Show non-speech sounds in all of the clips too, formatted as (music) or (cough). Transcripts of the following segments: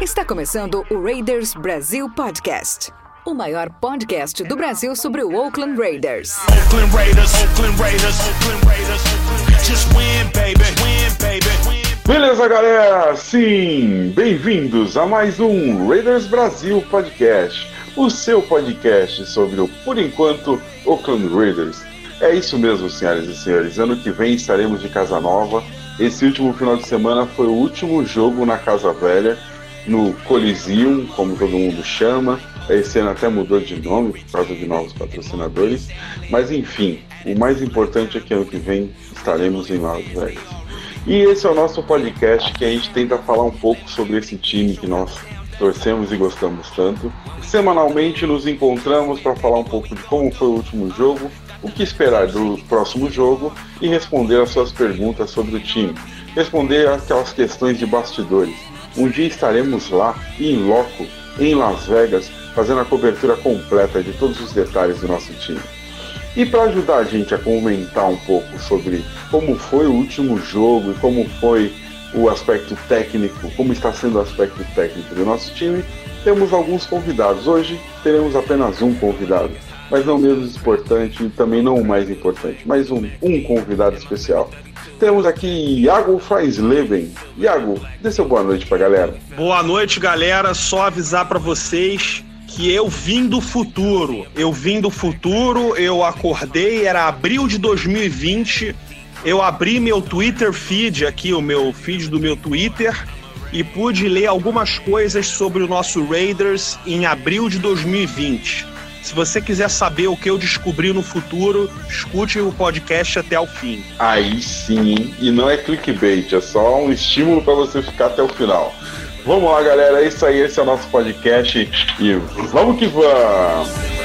Está começando o Raiders Brasil Podcast. O maior podcast do Brasil sobre o Oakland Raiders. Oakland Raiders. Oakland Raiders. Oakland Raiders. Just win, baby. Win, baby. Beleza, galera? Sim, bem-vindos a mais um Raiders Brasil Podcast, o seu podcast sobre o, por enquanto, Oakland Raiders. É isso mesmo, senhoras e senhores. Ano que vem estaremos de casa nova. Esse último final de semana foi o último jogo na Casa Velha, no Coliseum, como todo mundo chama. Esse ano até mudou de nome por causa de novos patrocinadores. Mas enfim, o mais importante é que ano que vem estaremos em Las Vegas. E esse é o nosso podcast que a gente tenta falar um pouco sobre esse time que nós torcemos e gostamos tanto. Semanalmente nos encontramos para falar um pouco de como foi o último jogo, o que esperar do próximo jogo e responder as suas perguntas sobre o time. Responder aquelas questões de bastidores. Um dia estaremos lá, em loco, em Las Vegas, fazendo a cobertura completa de todos os detalhes do nosso time. E para ajudar a gente a comentar um pouco sobre como foi o último jogo e como foi o aspecto técnico, como está sendo o aspecto técnico do nosso time, temos alguns convidados. Hoje teremos apenas um convidado, mas não menos importante e também não o mais importante, mas um, um convidado especial. Temos aqui Iago Freisleben. Iago, dê seu boa noite pra galera. Boa noite, galera. Só avisar pra vocês que eu vim do futuro. Eu vim do futuro, eu acordei, era abril de 2020. Eu abri meu Twitter feed aqui, o meu feed do meu Twitter, e pude ler algumas coisas sobre o nosso Raiders em abril de 2020. Se você quiser saber o que eu descobri no futuro, escute o podcast até o fim. Aí sim, e não é clickbait, é só um estímulo para você ficar até o final. Vamos lá, galera, é isso aí, esse é o nosso podcast e vamos que vamos!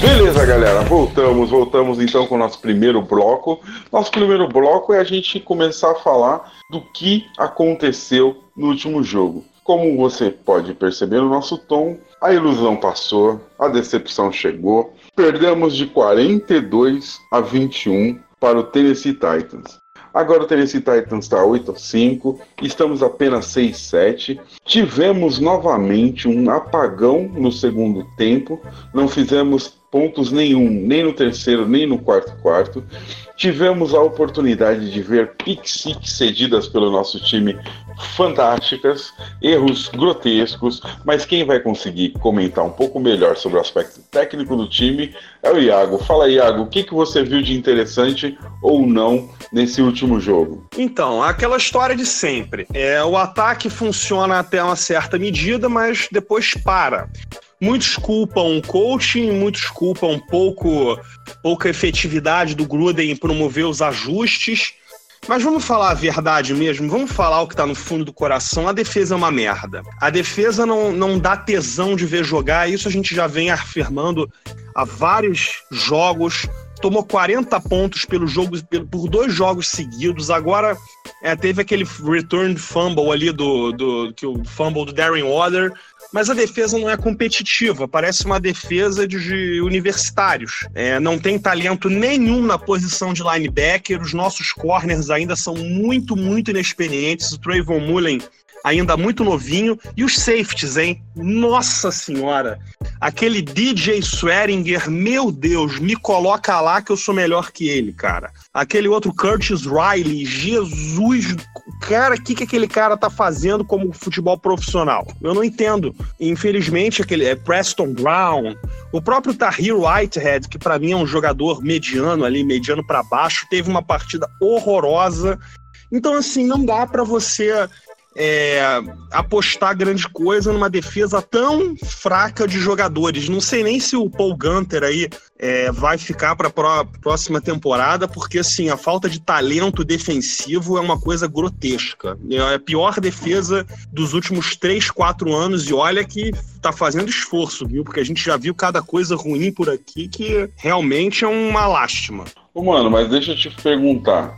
Beleza, galera, voltamos, voltamos então com o nosso primeiro bloco. Nosso primeiro bloco é a gente começar a falar do que aconteceu no último jogo. Como você pode perceber no nosso tom, a ilusão passou, a decepção chegou. Perdemos de 42 a 21 para o Tennessee Titans. Agora o Tennessee Titans está 8 a 5, estamos apenas 6 a 7. Tivemos novamente um apagão no segundo tempo, não fizemos pontos nenhum, nem no terceiro, nem no quarto quarto. Tivemos a oportunidade de ver pick six cedidas pelo nosso time fantásticas, erros grotescos, mas quem vai conseguir comentar um pouco melhor sobre o aspecto técnico do time é o Iago. Fala, Iago, o que, que você viu de interessante ou não nesse último jogo? Então, aquela história de sempre. É, o ataque funciona até uma certa medida, mas depois para. Muitos culpam o coaching, muitos culpam pouco, pouca efetividade do Gruden em promover os ajustes. Mas vamos falar a verdade mesmo, vamos falar o que tá no fundo do coração. A defesa é uma merda. A defesa não, não dá tesão de ver jogar, isso a gente já vem afirmando há vários jogos. Tomou 40 pontos pelo jogo, por dois jogos seguidos. Agora é, teve aquele return fumble ali do, do que o fumble do Darren Waller mas a defesa não é competitiva, parece uma defesa de universitários. É, não tem talento nenhum na posição de linebacker, os nossos corners ainda são muito, muito inexperientes. O Trayvon Mullen ainda muito novinho. E os safeties, hein? Nossa senhora! Aquele DJ Swearinger, meu Deus, me coloca lá que eu sou melhor que ele, cara. Aquele outro Curtis Riley, Jesus, cara, o que, que aquele cara tá fazendo como futebol profissional? Eu não entendo. Infelizmente, aquele é Preston Brown, o próprio Tahir Whitehead, que para mim é um jogador mediano ali, mediano para baixo, teve uma partida horrorosa. Então, assim, não dá para você é, apostar grande coisa numa defesa tão fraca de jogadores. Não sei nem se o Paul Gunter aí é, vai ficar para a próxima temporada, porque assim a falta de talento defensivo é uma coisa grotesca. É a pior defesa dos últimos 3, 4 anos e olha que tá fazendo esforço, viu? Porque a gente já viu cada coisa ruim por aqui que realmente é uma lástima. Ô, mano, mas deixa eu te perguntar.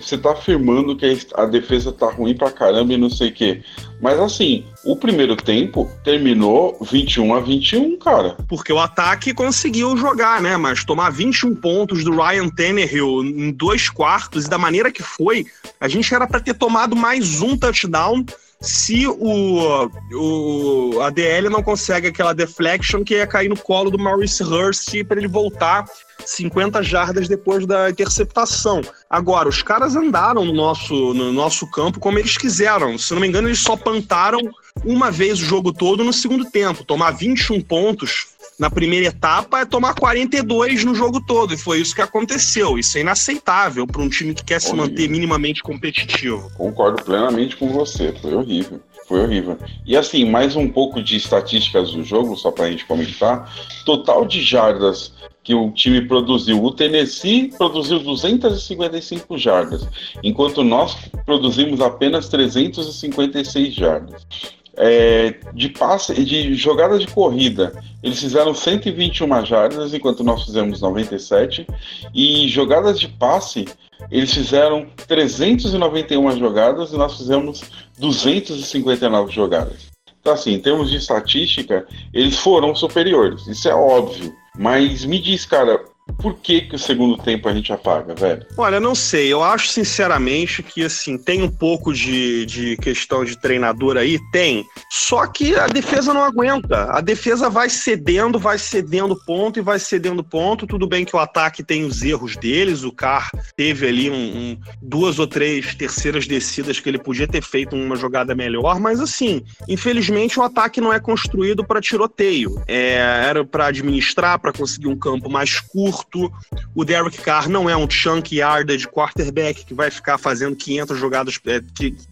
Você tá afirmando que a defesa tá ruim pra caramba e não sei o quê. Mas assim, o primeiro tempo terminou 21 a 21, cara. Porque o ataque conseguiu jogar, né? Mas tomar 21 pontos do Ryan Tannehill em dois quartos e da maneira que foi, a gente era para ter tomado mais um touchdown se o, o a DL não consegue aquela deflection que ia cair no colo do Maurice Hurst para ele voltar 50 jardas depois da interceptação. Agora, os caras andaram no nosso, no nosso campo como eles quiseram. Se não me engano, eles só plantaram uma vez o jogo todo no segundo tempo. Tomar 21 pontos na primeira etapa é tomar 42 no jogo todo. E foi isso que aconteceu. Isso é inaceitável para um time que quer se manter minimamente competitivo. Concordo plenamente com você. Foi horrível. Foi horrível. E assim, mais um pouco de estatísticas do jogo, só para a gente comentar. Total de jardas que o time produziu. O Tennessee produziu 255 jardas, enquanto nós produzimos apenas 356 jardas. É, de passe, de jogada de corrida, eles fizeram 121 jardas, enquanto nós fizemos 97. E jogadas de passe, eles fizeram 391 jogadas e nós fizemos 259 jogadas. Então, assim, em termos de estatística, eles foram superiores, isso é óbvio. Mas me diz, cara, por que, que o segundo tempo a gente apaga, velho? Olha, não sei. Eu acho sinceramente que assim tem um pouco de, de questão de treinador aí, tem. Só que a defesa não aguenta. A defesa vai cedendo, vai cedendo ponto e vai cedendo ponto. Tudo bem que o ataque tem os erros deles. O Carr teve ali um, um, duas ou três terceiras descidas que ele podia ter feito uma jogada melhor, mas assim, infelizmente o ataque não é construído para tiroteio. É, era para administrar, para conseguir um campo mais curto O Derek Carr não é um chunk yarder de quarterback que vai ficar fazendo 500 jogadas, é,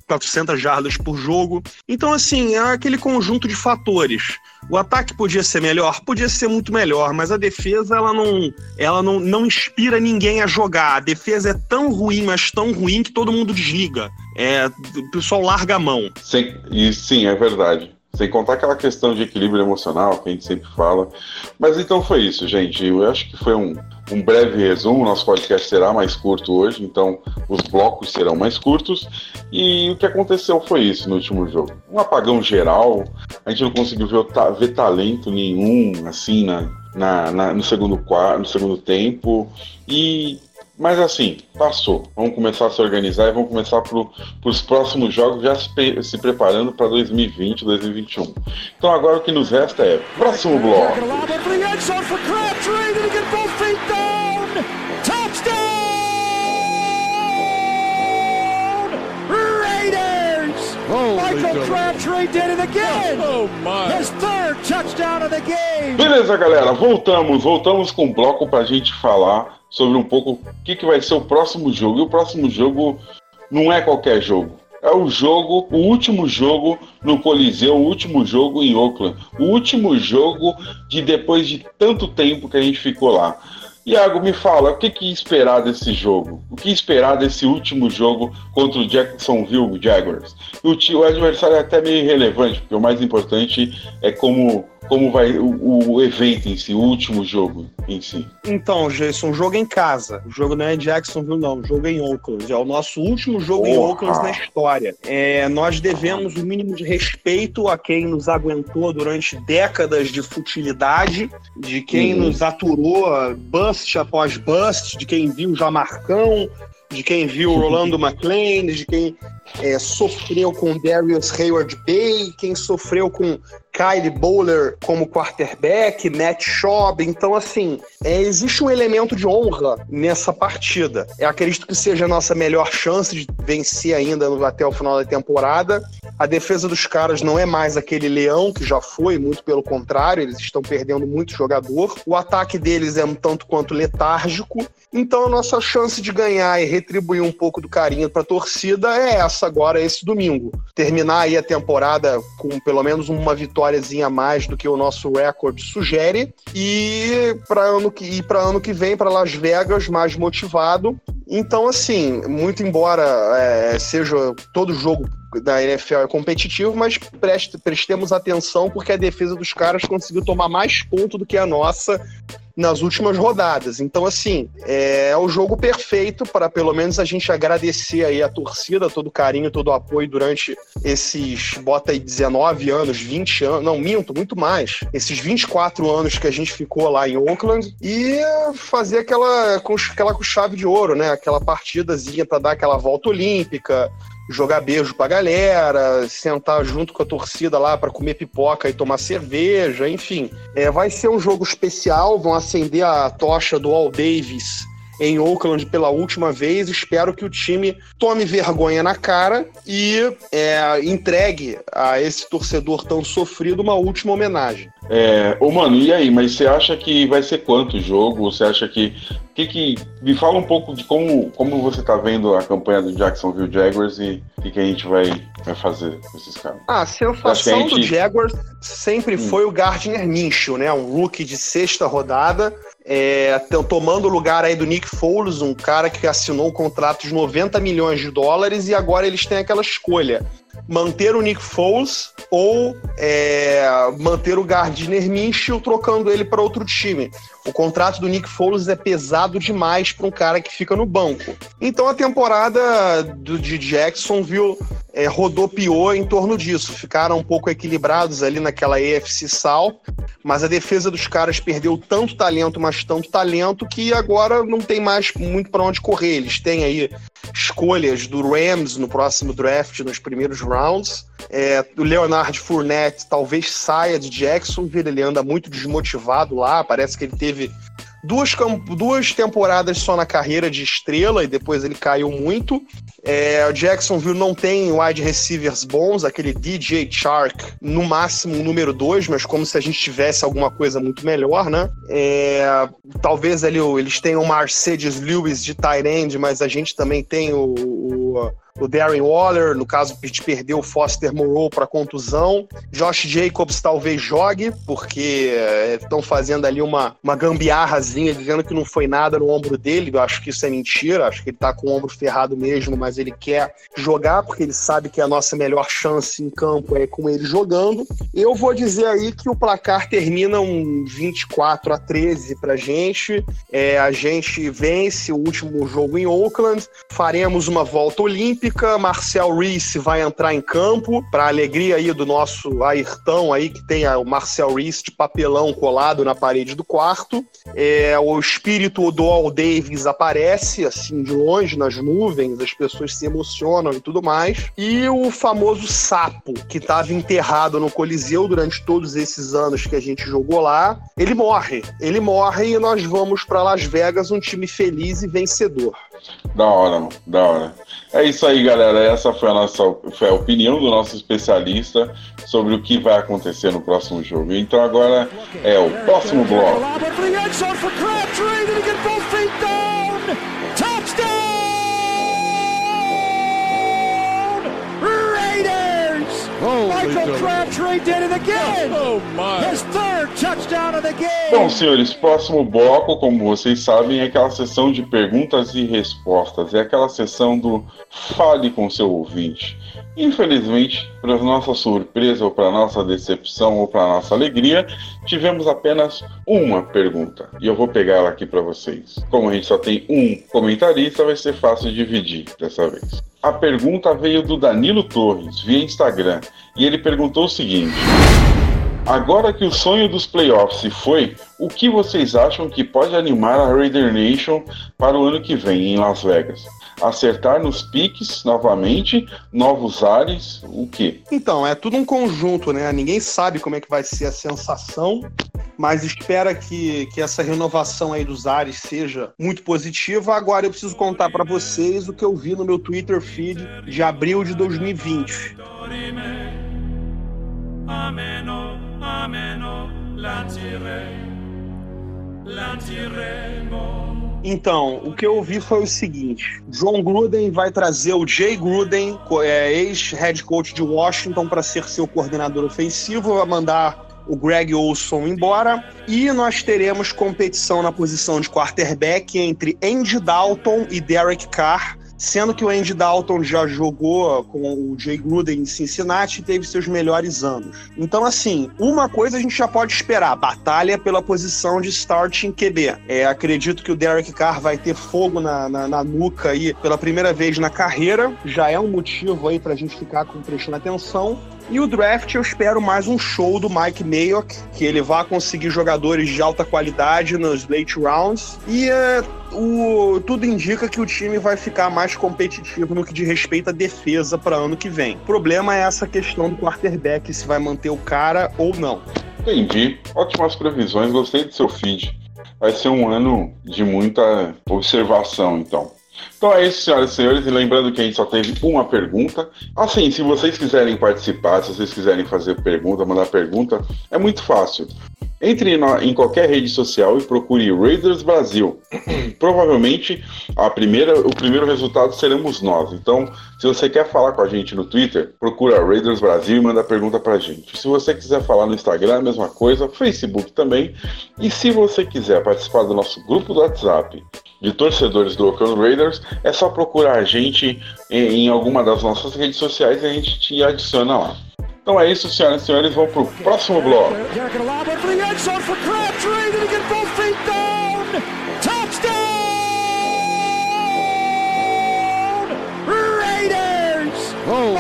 400 jardas por jogo. Então, assim, é aquele conjunto de fatores. O ataque podia ser melhor? Podia ser muito melhor, mas a defesa ela não, ela não, não inspira ninguém a jogar. A defesa é tão ruim, mas tão ruim que todo mundo desliga. É, o pessoal larga a mão. Sim, e sim, é verdade. Sem contar aquela questão de equilíbrio emocional que a gente sempre fala. Mas então foi isso, gente. Eu acho que foi um, um breve resumo. Nosso podcast será mais curto hoje, então os blocos serão mais curtos. E o que aconteceu foi isso no último jogo: um apagão geral. A gente não conseguiu ver, ver talento nenhum assim na, na, na no, segundo, no segundo tempo. E mas assim, passou. Vamos começar a se organizar e vamos começar para os próximos jogos, já se, se preparando para 2020, 2021. Então agora o que nos resta é próximo bloco. Michael Crabtree did it again. Oh, my. His third touchdown of the game. Beleza, galera, voltamos, voltamos com o bloco para a gente falar sobre um pouco o que, que vai ser o próximo jogo. E o próximo jogo não é qualquer jogo. É o jogo, o último jogo no Coliseu, o último jogo em Oakland. O último jogo de depois de tanto tempo que a gente ficou lá. Iago, me fala, o que, que esperar desse jogo? O que esperar desse último jogo contra o Jacksonville Jaguars? O, o adversário é até meio irrelevante, porque o mais importante é como como vai o, o, evento em si, o último jogo em si. Então, Jason, um jogo em casa. O jogo não é em Jacksonville, não. O jogo é em Oakland. É o nosso último jogo Porra. em Oakland na história. É, nós devemos o mínimo de respeito a quem nos aguentou durante décadas de futilidade, de quem hum. nos aturou bust após bust, de quem viu já Marcão, de quem viu Rolando (laughs) McLean, de quem é, sofreu com Darius Hayward Bay, quem sofreu com Kyle Bowler como quarterback, Matt Schaub. Então, assim, é, existe um elemento de honra nessa partida. Eu acredito que seja a nossa melhor chance de vencer ainda até o final da temporada. A defesa dos caras não é mais aquele leão que já foi, muito pelo contrário, eles estão perdendo muito jogador. O ataque deles é um tanto quanto letárgico. Então, a nossa chance de ganhar e retribuir um pouco do carinho para a torcida é essa agora, esse domingo. Terminar aí a temporada com pelo menos uma vitória vitóriazinha a mais do que o nosso recorde sugere. E para ano que ano que vem para Las Vegas mais motivado. Então assim, muito embora é, seja todo jogo da NFL é competitivo, mas preste, prestemos atenção porque a defesa dos caras conseguiu tomar mais ponto do que a nossa nas últimas rodadas. Então, assim, é o jogo perfeito para pelo menos a gente agradecer aí a torcida, todo o carinho, todo o apoio durante esses, bota aí 19 anos, 20 anos, não, minto, muito mais, esses 24 anos que a gente ficou lá em Oakland e fazer aquela aquela com chave de ouro, né? Aquela partidazinha para dar aquela volta olímpica, jogar beijo pra galera, sentar junto com a torcida lá para comer pipoca e tomar cerveja, enfim. É, vai ser um jogo especial, vão acender a tocha do All Davis em Oakland pela última vez. Espero que o time tome vergonha na cara e é, entregue a esse torcedor tão sofrido uma última homenagem. É, ô mano, e aí? Mas você acha que vai ser quanto o jogo? Você acha que. que, que me fala um pouco de como, como você tá vendo a campanha do Jacksonville Jaguars e o que, que a gente vai, vai fazer com esses caras. Ah, a sensação gente... do Jaguars sempre hum. foi o Gardner Minshew, né? Um rookie de sexta rodada é, tomando o lugar aí do Nick Foles, um cara que assinou um contrato de 90 milhões de dólares e agora eles têm aquela escolha: manter o Nick Foles ou é, manter o Gardner Minshew trocando ele para outro time. O contrato do Nick Foles é pesado demais para um cara que fica no banco. Então a temporada do, de Jacksonville é, rodopiou em torno disso. Ficaram um pouco equilibrados ali naquela AFC Sal, mas a defesa dos caras perdeu tanto talento, mas tanto talento, que agora não tem mais muito para onde correr. Eles têm aí escolhas do Rams no próximo draft, nos primeiros rounds. É, o Leonard Fournette talvez saia de Jacksonville, ele anda muito desmotivado lá, parece que ele teve duas, duas temporadas só na carreira de estrela e depois ele caiu muito. É, o Jacksonville não tem wide receivers bons, aquele DJ Shark, no máximo o número 2, mas como se a gente tivesse alguma coisa muito melhor, né? É, talvez ali eles tenham o Mercedes Lewis de tight end, mas a gente também tem o, o o Darren Waller, no caso a gente perdeu o Foster Moreau para contusão. Josh Jacobs talvez jogue, porque estão é, fazendo ali uma, uma gambiarrazinha, dizendo que não foi nada no ombro dele. Eu acho que isso é mentira, acho que ele está com o ombro ferrado mesmo, mas ele quer jogar, porque ele sabe que a nossa melhor chance em campo é com ele jogando. Eu vou dizer aí que o placar termina um 24 a 13 pra gente. É, a gente vence o último jogo em Oakland, faremos uma volta olímpica Olímpica, Marcel Reese vai entrar em campo, para alegria aí do nosso Ayrton aí, que tem o Marcel Reese de papelão colado na parede do quarto. É, o espírito do Al Davis aparece, assim, de longe, nas nuvens, as pessoas se emocionam e tudo mais. E o famoso sapo, que estava enterrado no Coliseu durante todos esses anos que a gente jogou lá, ele morre. Ele morre e nós vamos para Las Vegas, um time feliz e vencedor. Da hora, da hora. É isso aí, galera. Essa foi a nossa foi a opinião do nosso especialista sobre o que vai acontecer no próximo jogo. Então agora é o próximo bloco. Michael Crabtree did it again. Oh, my. His third touchdown of the game. Bom, senhores, próximo bloco, como vocês sabem, é aquela sessão de perguntas e respostas. É aquela sessão do fale com seu ouvinte. Infelizmente, para nossa surpresa ou para nossa decepção ou para nossa alegria, tivemos apenas uma pergunta. E eu vou pegar ela aqui para vocês. Como a gente só tem um comentarista, vai ser fácil dividir dessa vez. A pergunta veio do Danilo Torres, via Instagram, e ele perguntou o seguinte: Agora que o sonho dos playoffs se foi, o que vocês acham que pode animar a Raider Nation para o ano que vem em Las Vegas? Acertar nos piques novamente, novos ares, o quê? Então, é tudo um conjunto, né? Ninguém sabe como é que vai ser a sensação, mas espera que, que essa renovação aí dos ares seja muito positiva. Agora eu preciso contar para vocês o que eu vi no meu Twitter feed de abril de 2020. Ameno, ameno, então, o que eu ouvi foi o seguinte: John Gruden vai trazer o Jay Gruden, é, ex-head coach de Washington, para ser seu coordenador ofensivo, vai mandar o Greg Olson embora e nós teremos competição na posição de quarterback entre Andy Dalton e Derek Carr sendo que o Andy Dalton já jogou com o Jay Gruden em Cincinnati e teve seus melhores anos. Então, assim, uma coisa a gente já pode esperar: batalha pela posição de starting QB. É, acredito que o Derek Carr vai ter fogo na, na, na nuca aí pela primeira vez na carreira. Já é um motivo aí pra gente ficar com, prestando atenção. E o draft eu espero mais um show do Mike Mayock, que ele vá conseguir jogadores de alta qualidade nos late rounds. E é, o, tudo indica que o time vai ficar mais competitivo no que diz respeito à defesa para ano que vem. O problema é essa questão do quarterback, se vai manter o cara ou não. Entendi. Ótimas previsões, gostei do seu feed. Vai ser um ano de muita observação, então. Então é isso, senhoras e senhores, e lembrando que a gente só teve uma pergunta. Assim, se vocês quiserem participar, se vocês quiserem fazer pergunta, mandar pergunta, é muito fácil. Entre em qualquer rede social e procure Raiders Brasil. (clears throat) Provavelmente a primeira, o primeiro resultado seremos nós. Então, se você quer falar com a gente no Twitter, procura Raiders Brasil e manda pergunta pra gente. Se você quiser falar no Instagram, a mesma coisa, Facebook também. E se você quiser participar do nosso grupo do WhatsApp de torcedores do Oakland Raiders, é só procurar a gente em, em alguma das nossas redes sociais e a gente te adiciona lá. Então é isso, senhoras e senhores, vamos pro próximo bloco. Oh.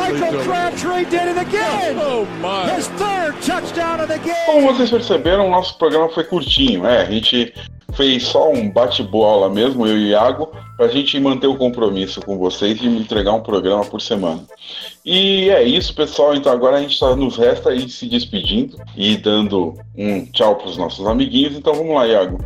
Como vocês perceberam, o nosso programa foi curtinho. É, a gente fez só um bate-bola mesmo, eu e o Iago, para a gente manter o compromisso com vocês e entregar um programa por semana. E é isso, pessoal. Então agora a gente tá, nos resta aí se despedindo e dando um tchau para os nossos amiguinhos. Então vamos lá, Iago.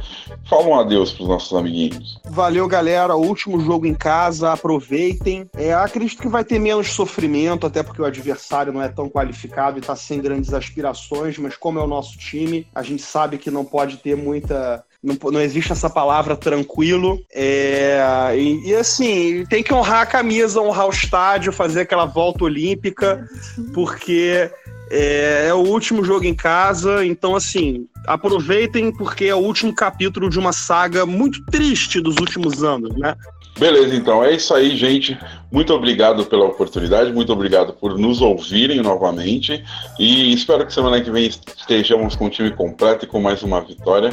Fala um adeus para os nossos amiguinhos. Valeu, galera. último jogo em casa, aproveitem. É, acredito que vai ter menos sofrimento, até porque o adversário não é tão qualificado e está sem grandes aspirações, mas como é o nosso time, a gente sabe que não pode ter muita não, não existe essa palavra tranquilo. É, e, e, assim, tem que honrar a camisa, honrar o estádio, fazer aquela volta olímpica, porque é, é, o último jogo em casa. Então, assim, aproveitem, porque é o último capítulo de uma saga muito triste dos últimos anos, né? Beleza, então é isso aí, gente. Muito obrigado pela oportunidade, muito obrigado por nos ouvirem novamente e espero que semana que vem estejamos com o time completo e com mais uma vitória.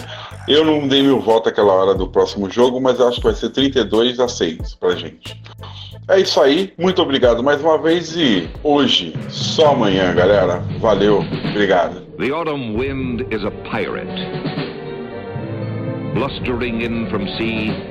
Eu não dei mil votos aquela hora do próximo jogo, mas acho que vai ser 32 a 6 pra gente. É isso aí, muito obrigado mais uma vez e hoje, só amanhã, galera. Valeu, obrigado. The autumn wind is a pirate, blustering in from sea.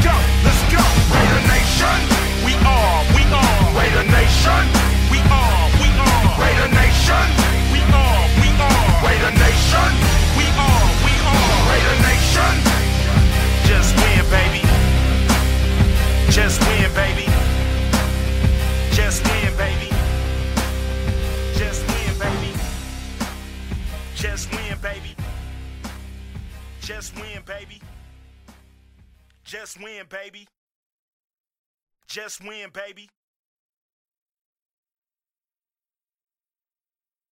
go, Just win, baby. Just win, baby.